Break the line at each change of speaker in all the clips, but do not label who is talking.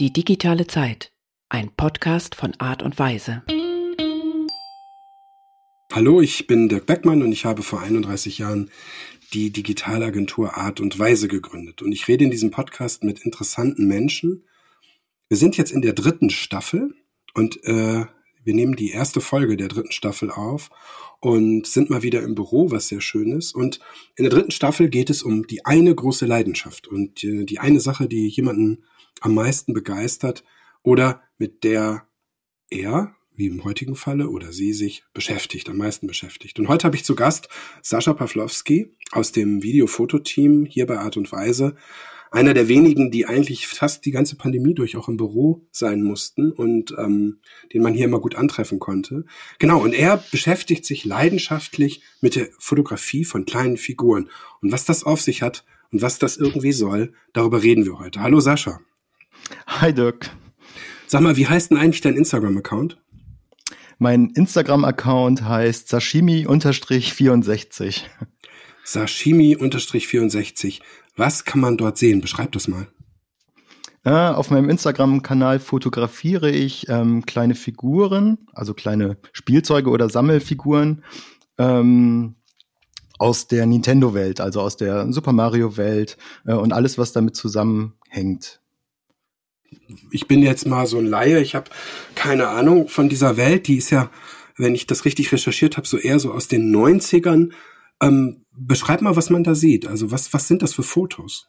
Die digitale Zeit. Ein Podcast von Art und Weise.
Hallo, ich bin Dirk Beckmann und ich habe vor 31 Jahren die Digitalagentur Art und Weise gegründet. Und ich rede in diesem Podcast mit interessanten Menschen. Wir sind jetzt in der dritten Staffel und äh, wir nehmen die erste Folge der dritten Staffel auf und sind mal wieder im Büro, was sehr schön ist. Und in der dritten Staffel geht es um die eine große Leidenschaft und äh, die eine Sache, die jemanden am meisten begeistert oder mit der er, wie im heutigen Falle, oder sie sich beschäftigt, am meisten beschäftigt. Und heute habe ich zu Gast Sascha Pawlowski aus dem Videofototeam hier bei Art und Weise einer der wenigen, die eigentlich fast die ganze Pandemie durch auch im Büro sein mussten und ähm, den man hier immer gut antreffen konnte. Genau, und er beschäftigt sich leidenschaftlich mit der Fotografie von kleinen Figuren. Und was das auf sich hat und was das irgendwie soll, darüber reden wir heute. Hallo Sascha.
Hi Dirk.
Sag mal, wie heißt denn eigentlich dein Instagram-Account?
Mein Instagram-Account heißt Sashimi-64.
Sashimi-64. Was kann man dort sehen? Beschreib das mal.
Äh, auf meinem Instagram-Kanal fotografiere ich ähm, kleine Figuren, also kleine Spielzeuge oder Sammelfiguren ähm, aus der Nintendo-Welt, also aus der Super Mario-Welt äh, und alles, was damit zusammenhängt.
Ich bin jetzt mal so ein Laie, ich habe keine Ahnung von dieser Welt, die ist ja, wenn ich das richtig recherchiert habe, so eher so aus den 90ern. Ähm, beschreib mal, was man da sieht. Also was, was sind das für Fotos?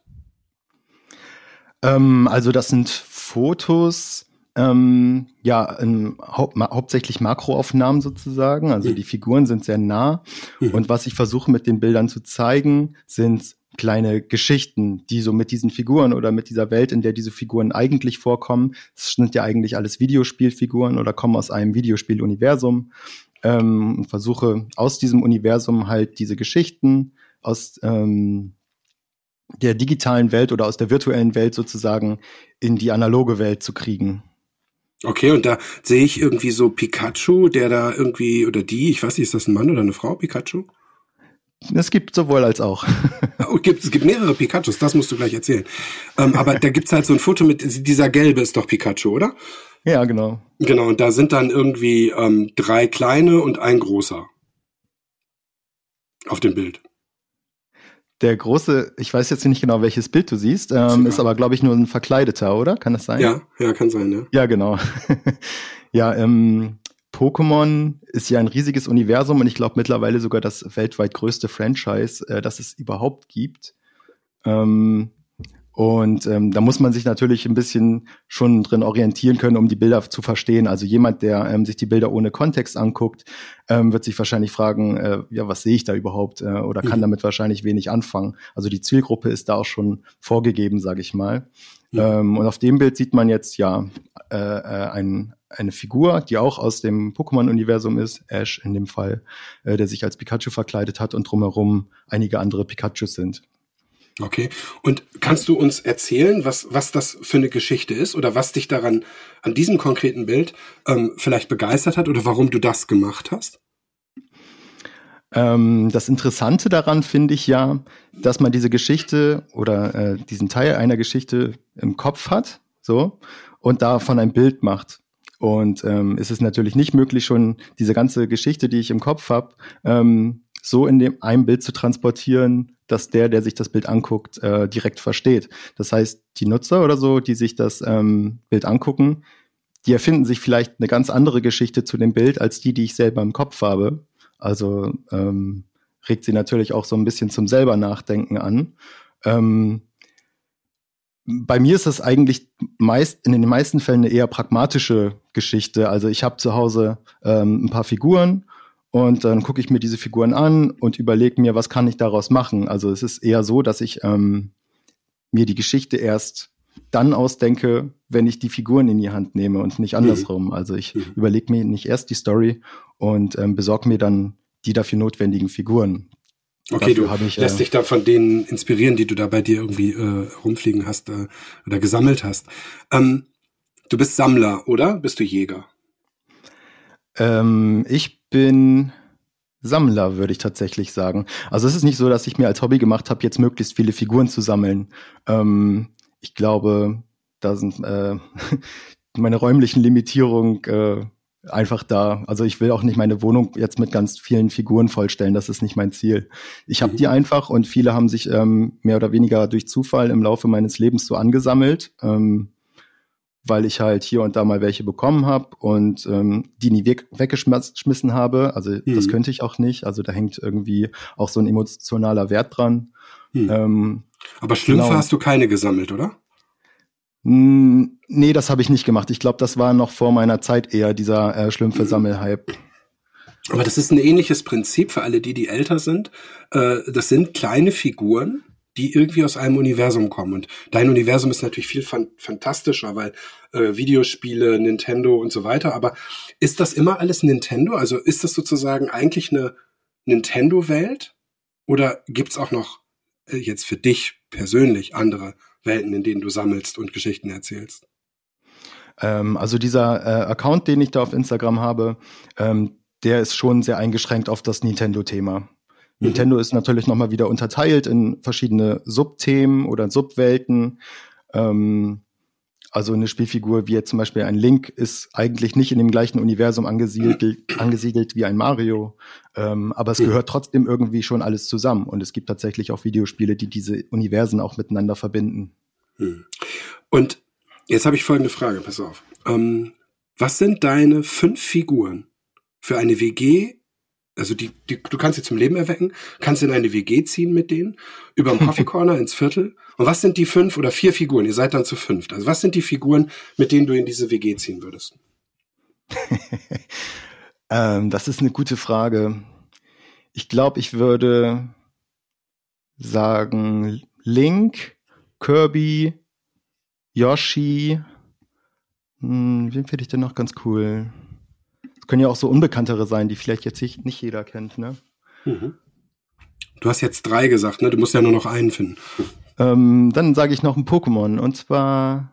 Ähm, also das sind Fotos, ähm, ja, ähm, hau ma hauptsächlich Makroaufnahmen sozusagen. Also mhm. die Figuren sind sehr nah. Mhm. Und was ich versuche mit den Bildern zu zeigen, sind kleine Geschichten, die so mit diesen Figuren oder mit dieser Welt, in der diese Figuren eigentlich vorkommen, es sind ja eigentlich alles Videospielfiguren oder kommen aus einem Videospieluniversum ähm, und versuche aus diesem Universum halt diese Geschichten aus ähm, der digitalen Welt oder aus der virtuellen Welt sozusagen in die analoge Welt zu kriegen.
Okay, und da sehe ich irgendwie so Pikachu, der da irgendwie, oder die, ich weiß nicht, ist das ein Mann oder eine Frau, Pikachu?
Es gibt sowohl als auch.
Oh, gibt, es gibt mehrere Pikachus, das musst du gleich erzählen. Ähm, aber da gibt's halt so ein Foto mit, dieser gelbe ist doch Pikachu, oder?
Ja, genau.
Genau, und da sind dann irgendwie ähm, drei kleine und ein großer. Auf dem Bild.
Der große, ich weiß jetzt nicht genau, welches Bild du siehst, ähm, ist aber, glaube ich, nur ein verkleideter, oder? Kann das sein?
Ja, ja, kann sein, ja.
Ja, genau. ja, ähm, Pokémon ist ja ein riesiges Universum und ich glaube mittlerweile sogar das weltweit größte Franchise, äh, das es überhaupt gibt. Ähm, und ähm, da muss man sich natürlich ein bisschen schon drin orientieren können, um die Bilder zu verstehen. Also jemand, der ähm, sich die Bilder ohne Kontext anguckt, ähm, wird sich wahrscheinlich fragen, äh, ja, was sehe ich da überhaupt? Äh, oder kann mhm. damit wahrscheinlich wenig anfangen. Also die Zielgruppe ist da auch schon vorgegeben, sage ich mal. Ja. Ähm, und auf dem Bild sieht man jetzt ja äh, äh, ein, eine Figur, die auch aus dem Pokémon-Universum ist, Ash in dem Fall, äh, der sich als Pikachu verkleidet hat und drumherum einige andere Pikachus sind.
Okay. Und kannst du uns erzählen, was, was das für eine Geschichte ist oder was dich daran, an diesem konkreten Bild ähm, vielleicht begeistert hat oder warum du das gemacht hast?
Ähm, das Interessante daran finde ich ja, dass man diese Geschichte oder äh, diesen Teil einer Geschichte im Kopf hat, so, und davon ein Bild macht. Und ähm, es ist natürlich nicht möglich, schon diese ganze Geschichte, die ich im Kopf habe, ähm, so in dem einem Bild zu transportieren, dass der, der sich das Bild anguckt, äh, direkt versteht. Das heißt, die Nutzer oder so, die sich das ähm, Bild angucken, die erfinden sich vielleicht eine ganz andere Geschichte zu dem Bild als die, die ich selber im Kopf habe. Also ähm, regt sie natürlich auch so ein bisschen zum selber Nachdenken an. Ähm, bei mir ist das eigentlich meist in den meisten Fällen eine eher pragmatische Geschichte. Also ich habe zu Hause ähm, ein paar Figuren und dann gucke ich mir diese Figuren an und überlege mir, was kann ich daraus machen. Also es ist eher so, dass ich ähm, mir die Geschichte erst dann ausdenke, wenn ich die Figuren in die Hand nehme und nicht andersrum. Mhm. Also ich mhm. überlege mir nicht erst die Story und ähm, besorge mir dann die dafür notwendigen Figuren.
Okay, Dafür du ich, lässt äh, dich da von denen inspirieren, die du da bei dir irgendwie äh, rumfliegen hast äh, oder gesammelt hast. Ähm, du bist Sammler, oder? Bist du Jäger?
Ähm, ich bin Sammler, würde ich tatsächlich sagen. Also es ist nicht so, dass ich mir als Hobby gemacht habe, jetzt möglichst viele Figuren zu sammeln. Ähm, ich glaube, da sind äh, meine räumlichen Limitierungen äh, einfach da. Also ich will auch nicht meine Wohnung jetzt mit ganz vielen Figuren vollstellen. Das ist nicht mein Ziel. Ich habe mhm. die einfach und viele haben sich ähm, mehr oder weniger durch Zufall im Laufe meines Lebens so angesammelt, ähm, weil ich halt hier und da mal welche bekommen habe und ähm, die nie weg weggeschmissen habe. Also mhm. das könnte ich auch nicht. Also da hängt irgendwie auch so ein emotionaler Wert dran.
Mhm. Ähm, Aber Schlümpfe genau. hast du keine gesammelt, oder?
Nee, das habe ich nicht gemacht. Ich glaube, das war noch vor meiner Zeit eher dieser äh, Schlümpfe-Sammelhype.
Aber das ist ein ähnliches Prinzip für alle die, die älter sind. Äh, das sind kleine Figuren, die irgendwie aus einem Universum kommen. Und dein Universum ist natürlich viel fan fantastischer, weil äh, Videospiele, Nintendo und so weiter. Aber ist das immer alles Nintendo? Also ist das sozusagen eigentlich eine Nintendo-Welt? Oder gibt's auch noch äh, jetzt für dich persönlich andere Welten, in denen du sammelst und Geschichten erzählst?
Ähm, also dieser äh, Account, den ich da auf Instagram habe, ähm, der ist schon sehr eingeschränkt auf das Nintendo-Thema. Mhm. Nintendo ist natürlich nochmal wieder unterteilt in verschiedene Subthemen oder Subwelten. Ähm, also eine Spielfigur wie jetzt zum Beispiel ein Link ist eigentlich nicht in dem gleichen Universum angesiedelt, angesiedelt wie ein Mario, ähm, aber es mhm. gehört trotzdem irgendwie schon alles zusammen. Und es gibt tatsächlich auch Videospiele, die diese Universen auch miteinander verbinden.
Hm. Und jetzt habe ich folgende Frage, pass auf. Ähm, was sind deine fünf Figuren für eine WG also die, die, du kannst sie zum Leben erwecken, kannst in eine WG ziehen mit denen, über den Coffee Corner ins Viertel. Und was sind die fünf oder vier Figuren? Ihr seid dann zu fünft. Also was sind die Figuren, mit denen du in diese WG ziehen würdest?
ähm, das ist eine gute Frage. Ich glaube, ich würde sagen Link, Kirby, Yoshi. Hm, wen finde ich denn noch ganz cool? Es können ja auch so unbekanntere sein, die vielleicht jetzt nicht jeder kennt, ne? Mhm.
Du hast jetzt drei gesagt, ne? Du musst ja nur noch einen finden.
Ähm, dann sage ich noch ein Pokémon und zwar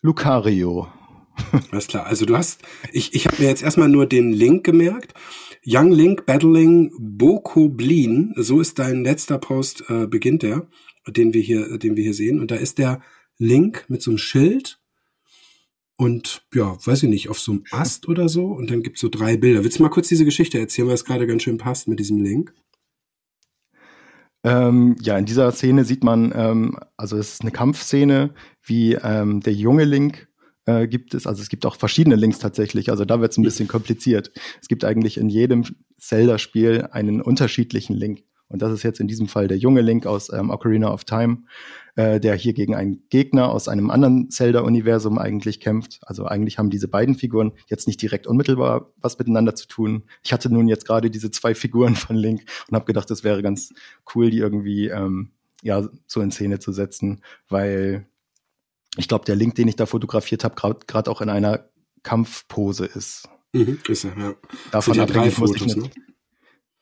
Lucario.
Alles klar. Also du hast, ich, ich habe mir jetzt erstmal nur den Link gemerkt. Young Link Battling Bokoblin, so ist dein letzter Post, äh, beginnt der, den wir hier, den wir hier sehen. Und da ist der Link mit so einem Schild und ja, weiß ich nicht, auf so einem Ast oder so. Und dann gibt's so drei Bilder. Willst du mal kurz diese Geschichte erzählen, weil es gerade ganz schön passt mit diesem Link?
Ähm, ja, in dieser Szene sieht man, ähm, also es ist eine Kampfszene, wie ähm, der junge Link äh, gibt es. Also es gibt auch verschiedene Links tatsächlich. Also da wird es ein bisschen kompliziert. Es gibt eigentlich in jedem Zelda-Spiel einen unterschiedlichen Link. Und das ist jetzt in diesem Fall der junge Link aus ähm, Ocarina of Time, äh, der hier gegen einen Gegner aus einem anderen Zelda-Universum eigentlich kämpft. Also eigentlich haben diese beiden Figuren jetzt nicht direkt unmittelbar was miteinander zu tun. Ich hatte nun jetzt gerade diese zwei Figuren von Link und habe gedacht, es wäre ganz cool, die irgendwie ähm, ja so in Szene zu setzen, weil ich glaube, der Link, den ich da fotografiert habe, gerade auch in einer Kampfpose ist.
Mhm, ist er, ja.
Davon ja drei Fotos, ne?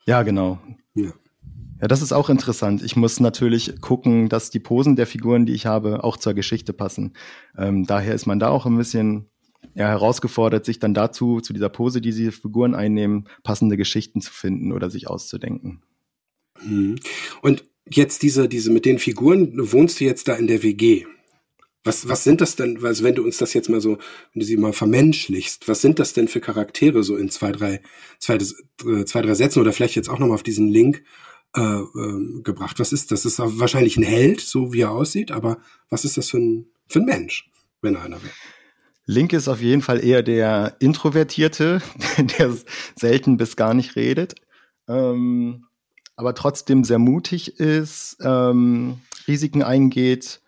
Ja, genau. Ja. Ja, das ist auch interessant. Ich muss natürlich gucken, dass die Posen der Figuren, die ich habe, auch zur Geschichte passen. Ähm, daher ist man da auch ein bisschen ja, herausgefordert, sich dann dazu, zu dieser Pose, die diese Figuren einnehmen, passende Geschichten zu finden oder sich auszudenken.
Mhm. Und jetzt diese, diese mit den Figuren, wohnst du jetzt da in der WG? Was, was sind das denn, also wenn du uns das jetzt mal so, wenn du sie mal vermenschlichst, was sind das denn für Charaktere so in zwei, drei, zwei, äh, zwei drei Sätzen oder vielleicht jetzt auch nochmal auf diesen Link äh, äh, gebracht. Was ist das? Das ist wahrscheinlich ein Held, so wie er aussieht, aber was ist das für ein, für ein Mensch, wenn er einer wäre?
Link ist auf jeden Fall eher der Introvertierte, der selten bis gar nicht redet, ähm, aber trotzdem sehr mutig ist, ähm, Risiken eingeht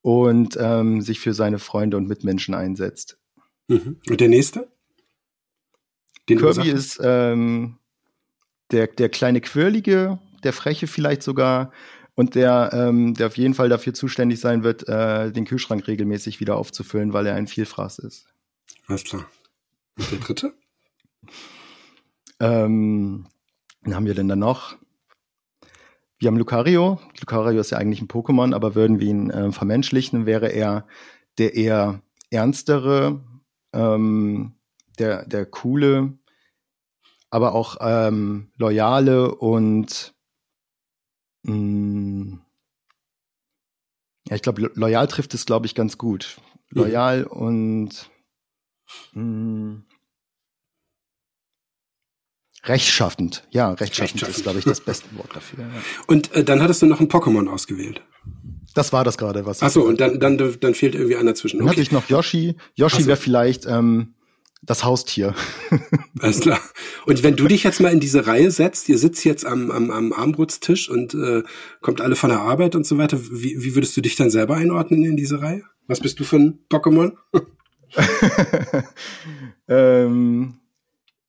und ähm, sich für seine Freunde und Mitmenschen einsetzt.
Mhm. Und der nächste?
Den Kirby ist ähm, der, der kleine Quirlige, der Freche vielleicht sogar und der, ähm, der auf jeden Fall dafür zuständig sein wird, äh, den Kühlschrank regelmäßig wieder aufzufüllen, weil er ein Vielfraß ist.
Alles klar. Und der dritte?
ähm, wen haben wir denn da noch? Wir haben Lucario. Lucario ist ja eigentlich ein Pokémon, aber würden wir ihn äh, vermenschlichen, wäre er der eher ernstere, ähm, der, der coole, aber auch ähm, loyale und mh, mm, ja, ich glaube, loyal trifft es, glaube ich, ganz gut. loyal mhm. und mh, hm, rechtschaffend. Ja, rechtschaffend, rechtschaffend. ist, glaube ich, das beste Wort dafür. Ja.
Und äh, dann hattest du noch ein Pokémon ausgewählt.
Das war das gerade, was.
Ach so, und dann, dann, dann fehlt irgendwie einer zwischen.
Okay. Dann hatte ich noch Yoshi. Yoshi so. wäre vielleicht ähm, das Haustier.
Alles klar. Und wenn du dich jetzt mal in diese Reihe setzt, ihr sitzt jetzt am, am, am Armbrutstisch und äh, kommt alle von der Arbeit und so weiter, wie, wie würdest du dich dann selber einordnen in diese Reihe? Was bist du für ein Pokémon?
ähm,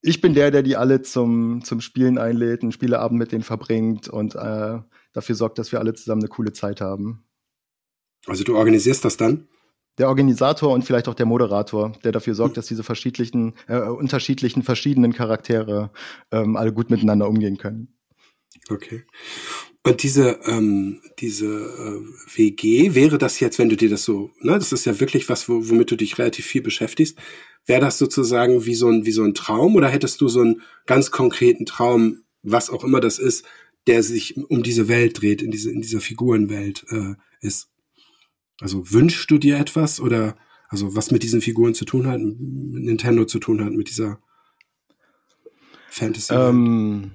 ich bin der, der die alle zum, zum Spielen einlädt, einen Spieleabend mit denen verbringt und äh, dafür sorgt, dass wir alle zusammen eine coole Zeit haben.
Also du organisierst das dann?
Der Organisator und vielleicht auch der Moderator, der dafür sorgt, dass diese verschiedenen, äh, unterschiedlichen, verschiedenen Charaktere ähm, alle gut miteinander umgehen können.
Okay. Und diese, ähm, diese äh, WG, wäre das jetzt, wenn du dir das so, ne, das ist ja wirklich was, womit du dich relativ viel beschäftigst, wäre das sozusagen wie so ein, wie so ein Traum oder hättest du so einen ganz konkreten Traum, was auch immer das ist, der sich um diese Welt dreht, in diese, in dieser Figurenwelt äh, ist? Also wünschst du dir etwas oder also was mit diesen Figuren zu tun hat, mit Nintendo zu tun hat, mit dieser Fantasy? Ähm,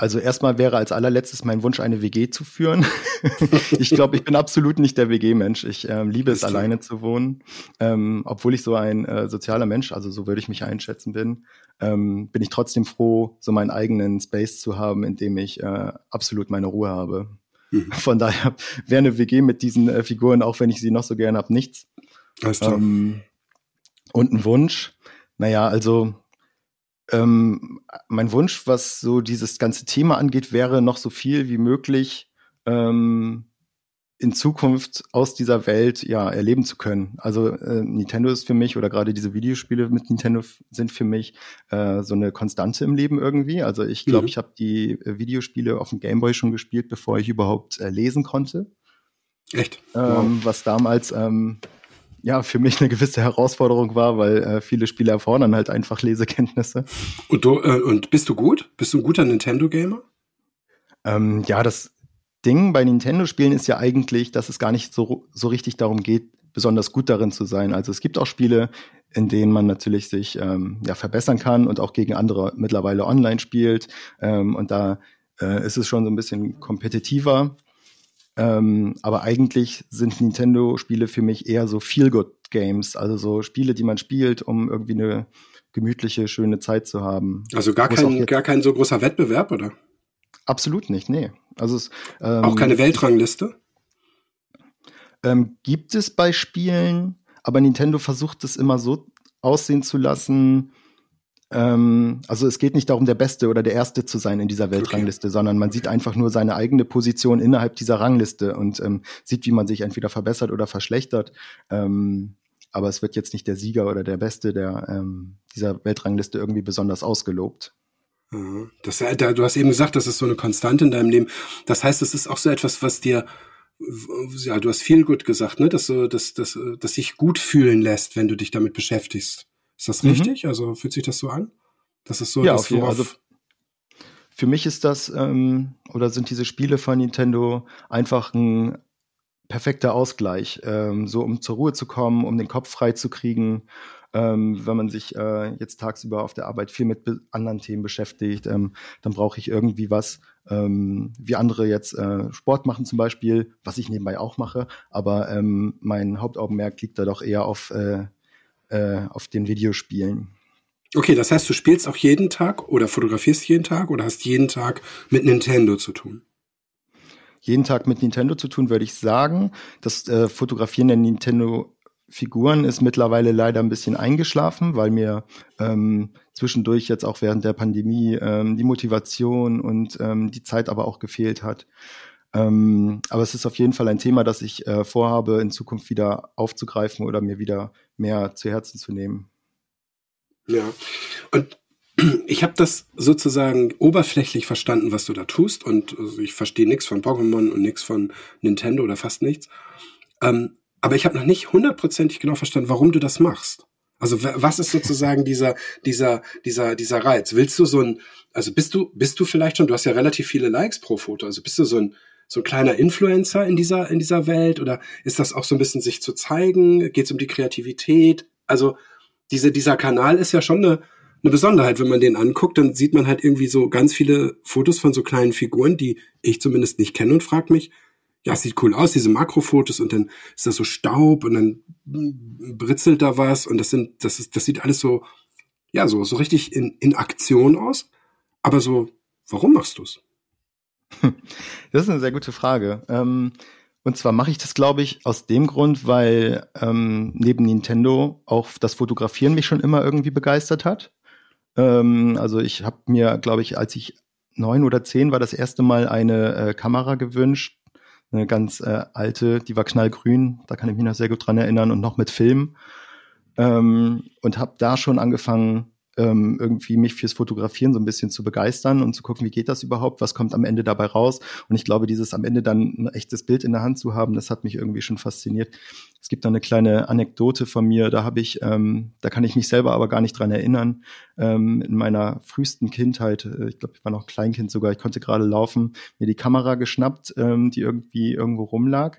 also erstmal wäre als allerletztes mein Wunsch, eine WG zu führen. ich glaube, ich bin absolut nicht der WG-Mensch. Ich ähm, liebe es, alleine zu wohnen. Ähm, obwohl ich so ein äh, sozialer Mensch, also so würde ich mich einschätzen bin, ähm, bin ich trotzdem froh, so meinen eigenen Space zu haben, in dem ich äh, absolut meine Ruhe habe. Mhm. Von daher wäre eine WG mit diesen äh, Figuren, auch wenn ich sie noch so gern habe, nichts. Ähm, und ein Wunsch. Naja, also ähm, mein Wunsch, was so dieses ganze Thema angeht, wäre noch so viel wie möglich ähm, in Zukunft aus dieser Welt ja erleben zu können. Also äh, Nintendo ist für mich oder gerade diese Videospiele mit Nintendo sind für mich äh, so eine Konstante im Leben irgendwie. Also ich glaube, mhm. ich habe die äh, Videospiele auf dem Gameboy schon gespielt, bevor ich überhaupt äh, lesen konnte.
Echt?
Ähm, wow. Was damals ähm, ja für mich eine gewisse Herausforderung war, weil äh, viele Spiele erfordern halt einfach Lesekenntnisse.
Und du äh, und bist du gut? Bist du ein guter Nintendo Gamer?
Ähm, ja, das Ding bei Nintendo-Spielen ist ja eigentlich, dass es gar nicht so, so richtig darum geht, besonders gut darin zu sein. Also es gibt auch Spiele, in denen man natürlich sich ähm, ja, verbessern kann und auch gegen andere mittlerweile online spielt. Ähm, und da äh, ist es schon so ein bisschen kompetitiver. Ähm, aber eigentlich sind Nintendo-Spiele für mich eher so Feel-Good-Games, also so Spiele, die man spielt, um irgendwie eine gemütliche, schöne Zeit zu haben.
Also gar kein, gar kein so großer Wettbewerb, oder?
Absolut nicht, nee. Also es,
ähm, auch keine Weltrangliste?
Ähm, gibt es bei Spielen, aber Nintendo versucht es immer so aussehen zu lassen. Ähm, also es geht nicht darum, der Beste oder der Erste zu sein in dieser Weltrangliste, okay. sondern man okay. sieht einfach nur seine eigene Position innerhalb dieser Rangliste und ähm, sieht, wie man sich entweder verbessert oder verschlechtert. Ähm, aber es wird jetzt nicht der Sieger oder der Beste der ähm, dieser Weltrangliste irgendwie besonders ausgelobt.
Das, du hast eben gesagt, das ist so eine Konstante in deinem Leben. Das heißt, es ist auch so etwas, was dir, ja, du hast viel gut gesagt, ne, dass so, dass, dass, dass sich gut fühlen lässt, wenn du dich damit beschäftigst. Ist das mhm. richtig? Also fühlt sich das so an? Das ist so,
ja, das, worauf also für mich ist das ähm, oder sind diese Spiele von Nintendo einfach ein perfekter Ausgleich, ähm, so um zur Ruhe zu kommen, um den Kopf frei zu kriegen ähm, wenn man sich äh, jetzt tagsüber auf der Arbeit viel mit anderen Themen beschäftigt, ähm, dann brauche ich irgendwie was, ähm, wie andere jetzt äh, Sport machen zum Beispiel, was ich nebenbei auch mache, aber ähm, mein Hauptaugenmerk liegt da doch eher auf, äh, äh, auf den Videospielen.
Okay, das heißt, du spielst auch jeden Tag oder fotografierst jeden Tag oder hast jeden Tag mit Nintendo zu tun?
jeden Tag mit Nintendo zu tun, würde ich sagen. Das äh, Fotografieren der Nintendo Figuren ist mittlerweile leider ein bisschen eingeschlafen, weil mir ähm, zwischendurch jetzt auch während der Pandemie ähm, die Motivation und ähm, die Zeit aber auch gefehlt hat. Ähm, aber es ist auf jeden Fall ein Thema, das ich äh, vorhabe, in Zukunft wieder aufzugreifen oder mir wieder mehr zu Herzen zu nehmen.
Ja, und ich habe das sozusagen oberflächlich verstanden, was du da tust, und also ich verstehe nichts von Pokémon und nichts von Nintendo oder fast nichts. Ähm, aber ich habe noch nicht hundertprozentig genau verstanden, warum du das machst. Also was ist sozusagen dieser dieser dieser dieser Reiz? Willst du so ein also bist du bist du vielleicht schon? Du hast ja relativ viele Likes pro Foto. Also bist du so ein so ein kleiner Influencer in dieser, in dieser Welt? Oder ist das auch so ein bisschen sich zu zeigen? Geht es um die Kreativität? Also diese, dieser Kanal ist ja schon eine, eine Besonderheit. Wenn man den anguckt, dann sieht man halt irgendwie so ganz viele Fotos von so kleinen Figuren, die ich zumindest nicht kenne und frag mich, ja, es sieht cool aus, diese Makrofotos und dann ist da so Staub und dann britzelt da was und das sind, das ist, das sieht alles so, ja, so, so richtig in, in Aktion aus. Aber so, warum machst du's?
Das ist eine sehr gute Frage. Ähm, und zwar mache ich das, glaube ich, aus dem Grund, weil ähm, neben Nintendo auch das Fotografieren mich schon immer irgendwie begeistert hat. Ähm, also ich habe mir, glaube ich, als ich neun oder zehn war, das erste Mal eine äh, Kamera gewünscht. Eine ganz äh, alte, die war knallgrün, da kann ich mich noch sehr gut dran erinnern und noch mit Film. Ähm, und habe da schon angefangen, ähm, irgendwie mich fürs Fotografieren so ein bisschen zu begeistern und zu gucken, wie geht das überhaupt, was kommt am Ende dabei raus. Und ich glaube, dieses am Ende dann ein echtes Bild in der Hand zu haben, das hat mich irgendwie schon fasziniert. Es gibt da eine kleine Anekdote von mir, da habe ich, ähm, da kann ich mich selber aber gar nicht dran erinnern. Ähm, in meiner frühesten Kindheit, äh, ich glaube, ich war noch Kleinkind sogar, ich konnte gerade laufen, mir die Kamera geschnappt, ähm, die irgendwie irgendwo rumlag.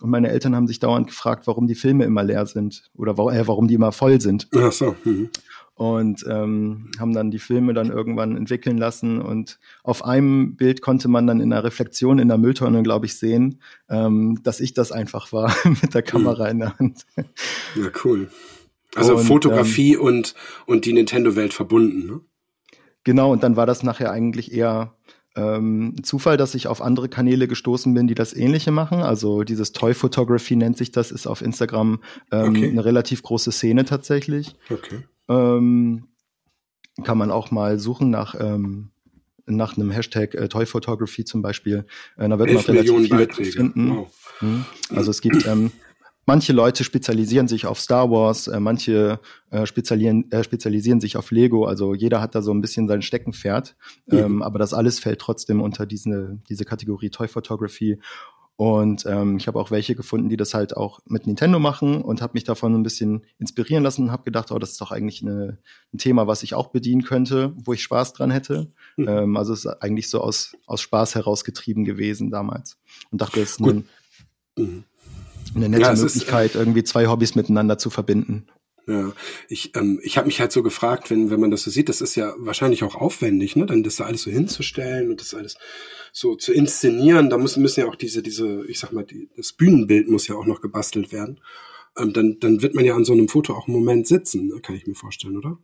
Und meine Eltern haben sich dauernd gefragt, warum die Filme immer leer sind oder äh, warum die immer voll sind.
Ach so. Mhm
und ähm, haben dann die Filme dann irgendwann entwickeln lassen. Und auf einem Bild konnte man dann in der Reflexion in der Mülltonne, glaube ich, sehen, ähm, dass ich das einfach war mit der Kamera mhm. in der Hand.
Ja, cool. Also und, Fotografie ähm, und, und die Nintendo-Welt verbunden, ne?
Genau, und dann war das nachher eigentlich eher ähm, Zufall, dass ich auf andere Kanäle gestoßen bin, die das Ähnliche machen. Also dieses Toy Photography nennt sich das, ist auf Instagram ähm, okay. eine relativ große Szene tatsächlich.
Okay.
Ähm, kann man auch mal suchen nach, ähm, nach einem Hashtag äh, Toy Photography zum Beispiel. Äh, da wird man relativ viele Beiträge. finden. Wow. Mhm. Also es gibt ähm, manche Leute spezialisieren sich auf Star Wars, äh, manche äh, spezialisieren, äh, spezialisieren sich auf Lego. Also jeder hat da so ein bisschen sein Steckenpferd. Mhm. Ähm, aber das alles fällt trotzdem unter diese, diese Kategorie Toy Photography. Und ähm, ich habe auch welche gefunden, die das halt auch mit Nintendo machen und habe mich davon ein bisschen inspirieren lassen und habe gedacht, oh, das ist doch eigentlich eine, ein Thema, was ich auch bedienen könnte, wo ich Spaß dran hätte. Mhm. Ähm, also es ist eigentlich so aus, aus Spaß herausgetrieben gewesen damals. Und dachte, es ist eine, mhm. eine nette ja, Möglichkeit, ist, äh, irgendwie zwei Hobbys miteinander zu verbinden.
Ja, ich, ähm, ich habe mich halt so gefragt, wenn, wenn man das so sieht, das ist ja wahrscheinlich auch aufwendig, ne? Dann das da alles so hinzustellen und das alles so zu inszenieren. Da müssen, müssen ja auch diese, diese, ich sag mal, die, das Bühnenbild muss ja auch noch gebastelt werden. Ähm, dann, dann wird man ja an so einem Foto auch einen Moment sitzen, ne? kann ich mir vorstellen, oder?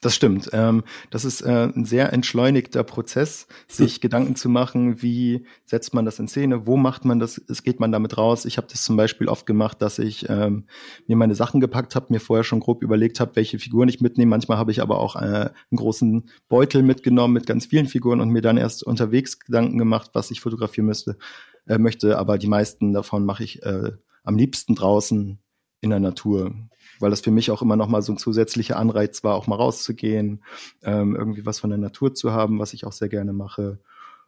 Das stimmt. Ähm, das ist äh, ein sehr entschleunigter Prozess, sich. Gedanken zu machen, wie setzt man das in Szene, wo macht man das, es geht man damit raus. Ich habe das zum Beispiel oft gemacht, dass ich ähm, mir meine Sachen gepackt habe, mir vorher schon grob überlegt habe, welche Figuren ich mitnehme. Manchmal habe ich aber auch äh, einen großen Beutel mitgenommen mit ganz vielen Figuren und mir dann erst unterwegs Gedanken gemacht, was ich fotografieren müsste, äh, möchte. Aber die meisten davon mache ich äh, am liebsten draußen in der Natur weil das für mich auch immer noch mal so ein zusätzlicher Anreiz war, auch mal rauszugehen, ähm, irgendwie was von der Natur zu haben, was ich auch sehr gerne mache.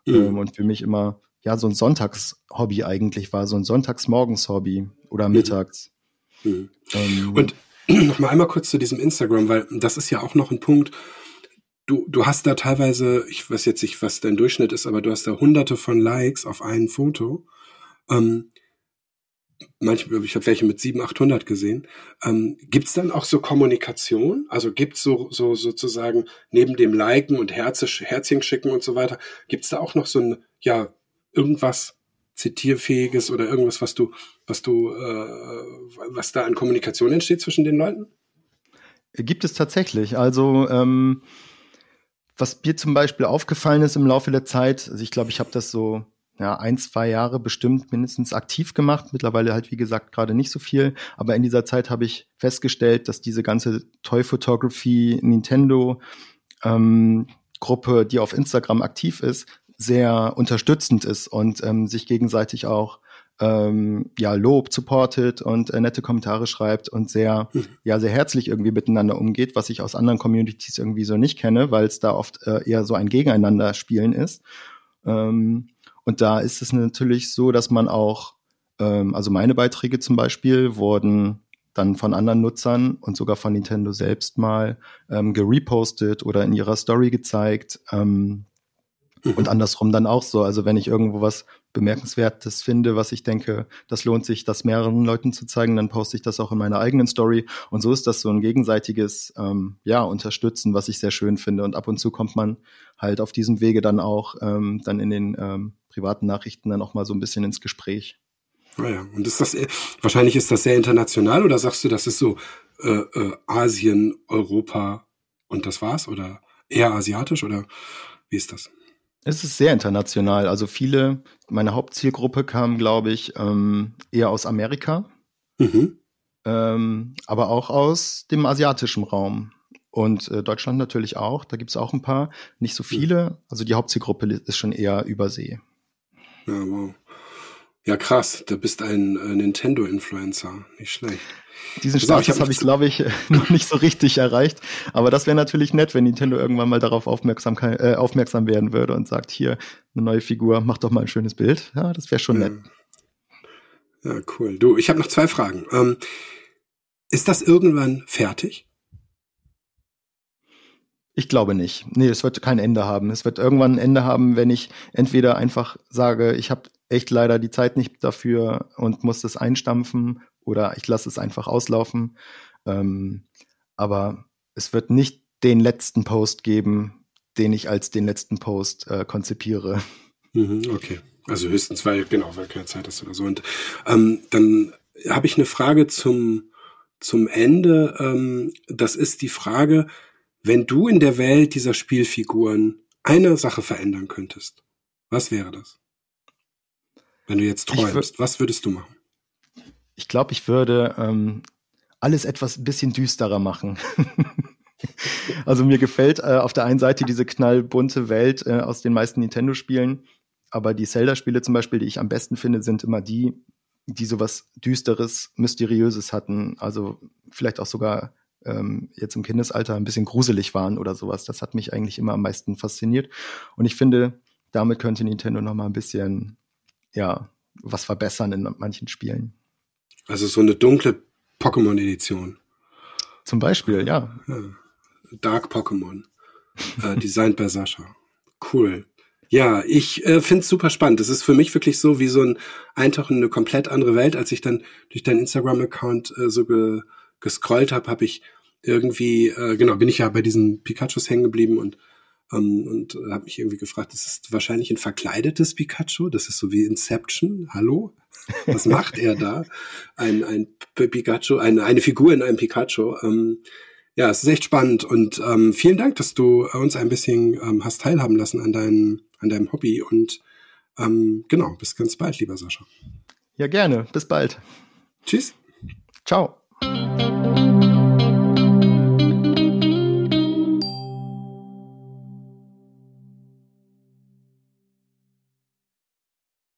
Mhm. Ähm, und für mich immer ja so ein Sonntagshobby eigentlich war, so ein Sonntagsmorgens-Hobby oder mittags.
Mhm. Ähm, und noch mal einmal kurz zu diesem Instagram, weil das ist ja auch noch ein Punkt. Du, du hast da teilweise, ich weiß jetzt nicht, was dein Durchschnitt ist, aber du hast da hunderte von Likes auf ein Foto. Ähm, manchmal, ich habe welche mit 700, 800 gesehen. Ähm, gibt es dann auch so Kommunikation? Also gibt es so, so sozusagen neben dem Liken und Herze, Herzchen schicken und so weiter, gibt es da auch noch so ein, ja, irgendwas zitierfähiges oder irgendwas, was du, was du, äh, was da an Kommunikation entsteht zwischen den Leuten?
Gibt es tatsächlich. Also ähm, was mir zum Beispiel aufgefallen ist im Laufe der Zeit, also ich glaube, ich habe das so ja, ein, zwei Jahre bestimmt mindestens aktiv gemacht. Mittlerweile halt, wie gesagt, gerade nicht so viel. Aber in dieser Zeit habe ich festgestellt, dass diese ganze Toy Photography Nintendo ähm, Gruppe, die auf Instagram aktiv ist, sehr unterstützend ist und ähm, sich gegenseitig auch ähm, ja Lob supportet und äh, nette Kommentare schreibt und sehr mhm. ja sehr herzlich irgendwie miteinander umgeht, was ich aus anderen Communities irgendwie so nicht kenne, weil es da oft äh, eher so ein Gegeneinander spielen ist. Ähm, und da ist es natürlich so, dass man auch, ähm, also meine Beiträge zum Beispiel wurden dann von anderen Nutzern und sogar von Nintendo selbst mal ähm, gerepostet oder in ihrer Story gezeigt. Ähm, mhm. Und andersrum dann auch so. Also wenn ich irgendwo was Bemerkenswertes finde, was ich denke, das lohnt sich, das mehreren Leuten zu zeigen, dann poste ich das auch in meiner eigenen Story. Und so ist das so ein gegenseitiges ähm, ja, Unterstützen, was ich sehr schön finde. Und ab und zu kommt man halt auf diesem Wege dann auch ähm, dann in den ähm, privaten Nachrichten dann auch mal so ein bisschen ins Gespräch.
Naja, ah und ist das wahrscheinlich ist das sehr international oder sagst du, das ist so äh, äh, Asien, Europa und das war's? Oder eher asiatisch oder wie ist das?
Es ist sehr international. Also viele, meine Hauptzielgruppe kam, glaube ich, ähm, eher aus Amerika, mhm. ähm, aber auch aus dem asiatischen Raum. Und äh, Deutschland natürlich auch. Da gibt es auch ein paar, nicht so viele. Also die Hauptzielgruppe ist schon eher Übersee.
Ja, wow. Ja, krass. Du bist ein äh, Nintendo-Influencer. Nicht schlecht.
Diesen Status habe ich, glaube ich, noch nicht so richtig erreicht. Aber das wäre natürlich nett, wenn Nintendo irgendwann mal darauf aufmerksam, äh, aufmerksam werden würde und sagt, hier, eine neue Figur, mach doch mal ein schönes Bild. Ja, das wäre schon
ja.
nett.
Ja, cool. Du, ich habe noch zwei Fragen. Ähm, ist das irgendwann fertig?
Ich glaube nicht. Nee, es wird kein Ende haben. Es wird irgendwann ein Ende haben, wenn ich entweder einfach sage, ich habe echt leider die Zeit nicht dafür und muss das einstampfen oder ich lasse es einfach auslaufen. Ähm, aber es wird nicht den letzten Post geben, den ich als den letzten Post äh, konzipiere.
Mhm, okay. Also höchstens, weil, genau, weil keine Zeit ist oder so. Und ähm, dann habe ich eine Frage zum, zum Ende. Ähm, das ist die Frage, wenn du in der Welt dieser Spielfiguren eine Sache verändern könntest, was wäre das? Wenn du jetzt träumst, was würdest du machen?
Ich glaube, ich würde ähm, alles etwas ein bisschen düsterer machen. also mir gefällt äh, auf der einen Seite diese knallbunte Welt äh, aus den meisten Nintendo-Spielen, aber die Zelda-Spiele zum Beispiel, die ich am besten finde, sind immer die, die sowas Düsteres, Mysteriöses hatten. Also vielleicht auch sogar ähm, jetzt im Kindesalter ein bisschen gruselig waren oder sowas. Das hat mich eigentlich immer am meisten fasziniert. Und ich finde, damit könnte Nintendo noch mal ein bisschen, ja, was verbessern in manchen Spielen.
Also so eine dunkle Pokémon-Edition.
Zum Beispiel, ja. ja.
Dark Pokémon. äh, designed bei Sascha. Cool. Ja, ich äh, finde es super spannend. Das ist für mich wirklich so wie so ein Eintauchen in eine komplett andere Welt. Als ich dann durch deinen Instagram-Account äh, so ge gescrollt habe, habe ich irgendwie, äh, genau, bin ich ja bei diesen Pikachus hängen geblieben und ähm, und habe mich irgendwie gefragt, das ist wahrscheinlich ein verkleidetes Pikachu, das ist so wie Inception, hallo? Was macht er da? Ein, ein Pikachu, eine, eine Figur in einem Pikachu. Ähm, ja, es ist echt spannend und ähm, vielen Dank, dass du uns ein bisschen ähm, hast teilhaben lassen an, dein, an deinem Hobby und ähm, genau, bis ganz bald, lieber Sascha.
Ja, gerne. Bis bald.
Tschüss.
Ciao.